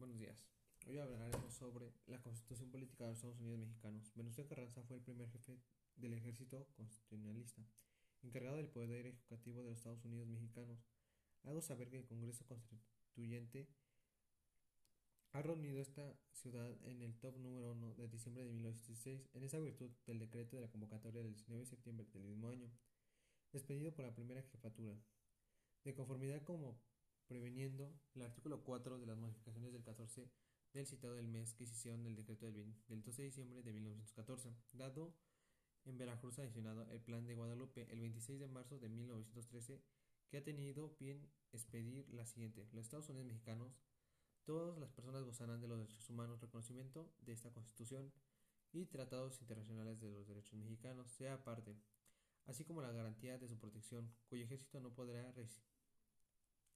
Buenos días. Hoy hablaremos sobre la Constitución Política de los Estados Unidos Mexicanos. Venustiano Carranza fue el primer jefe del ejército constitucionalista, encargado del poder ejecutivo de los Estados Unidos Mexicanos. Hago saber que el Congreso Constituyente ha reunido esta ciudad en el top número 1 de diciembre de 1916 en esa virtud del decreto de la convocatoria del 19 de septiembre del mismo año, despedido por la primera jefatura. De conformidad como preveniendo el artículo 4 de las modificaciones del 14 del citado del mes que hicieron del decreto del, 12 de diciembre de 1914, dado en Veracruz adicionado el Plan de Guadalupe el 26 de marzo de 1913, que ha tenido bien expedir la siguiente. Los Estados Unidos mexicanos, todas las personas gozarán de los derechos humanos, reconocimiento de esta Constitución y tratados internacionales de los derechos mexicanos, sea aparte, así como la garantía de su protección, cuyo ejército no podrá recibir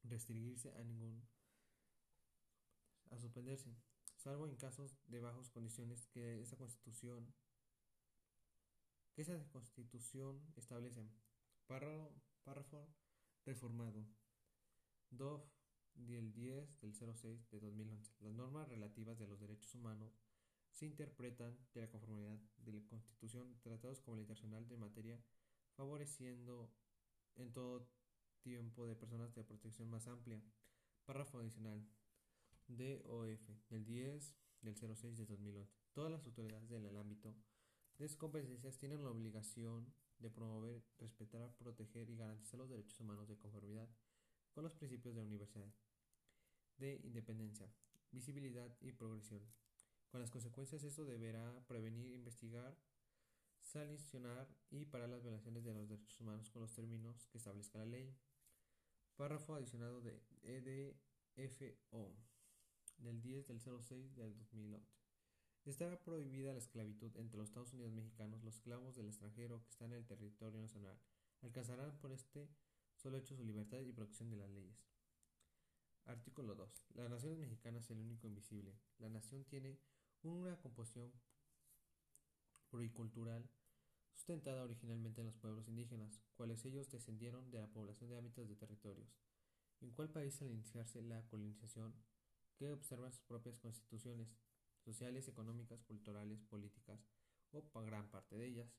restringirse a ningún a suspenderse, salvo en casos de bajas condiciones que esa constitución que esa constitución establece. Párrafo, párrafo reformado. DOF del 10 del 06 de 2011. Las normas relativas de los derechos humanos se interpretan de la conformidad de la Constitución, tratados como la internacional de materia, favoreciendo en todo tiempo de personas de protección más amplia. Párrafo adicional. DOF del 10 del 06 de 2011. Todas las autoridades del ámbito de sus competencias tienen la obligación de promover, respetar, proteger y garantizar los derechos humanos de conformidad con los principios de la universidad, de independencia, visibilidad y progresión. Con las consecuencias esto deberá prevenir, investigar, sancionar y parar las violaciones de los derechos humanos con los términos que establezca la ley. Párrafo adicionado de EDFO del 10 del 06 del 2011. Está prohibida la esclavitud entre los Estados Unidos mexicanos. Los esclavos del extranjero que están en el territorio nacional alcanzarán por este solo hecho su libertad y protección de las leyes. Artículo 2. La nación mexicana es el único invisible. La nación tiene una composición pluricultural sustentada originalmente en los pueblos indígenas, cuales ellos descendieron de la población de ámbitos de territorios. ¿En cuál país al iniciarse la colonización que observan sus propias constituciones sociales, económicas, culturales, políticas, o gran parte de ellas?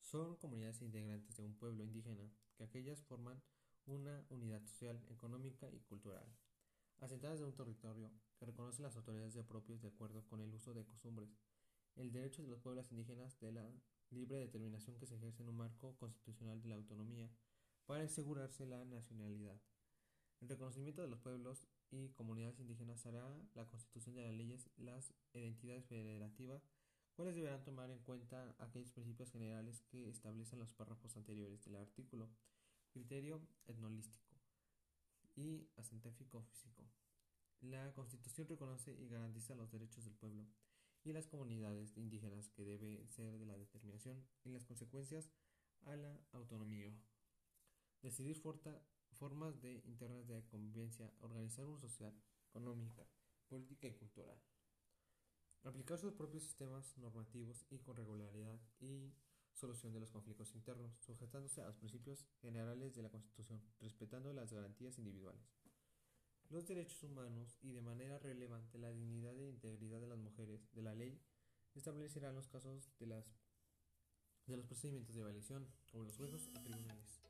Son comunidades integrantes de un pueblo indígena, que aquellas forman una unidad social, económica y cultural asentadas en un territorio que reconoce las autoridades de propios de acuerdo con el uso de costumbres, el derecho de los pueblos indígenas de la libre determinación que se ejerce en un marco constitucional de la autonomía para asegurarse la nacionalidad. El reconocimiento de los pueblos y comunidades indígenas hará la constitución de las leyes las identidades federativas, cuales deberán tomar en cuenta aquellos principios generales que establecen los párrafos anteriores del artículo. Criterio etnolístico y acentéfico físico. La Constitución reconoce y garantiza los derechos del pueblo y las comunidades indígenas que debe ser de la determinación y las consecuencias a la autonomía. Decidir formas de internas de convivencia, organizar un social, económica, política y cultural. Aplicar sus propios sistemas normativos y con regularidad y solución de los conflictos internos, sujetándose a los principios generales de la Constitución, las garantías individuales, los derechos humanos y de manera relevante la dignidad e integridad de las mujeres de la ley establecerán los casos de, las, de los procedimientos de evaluación, como los jueces o tribunales.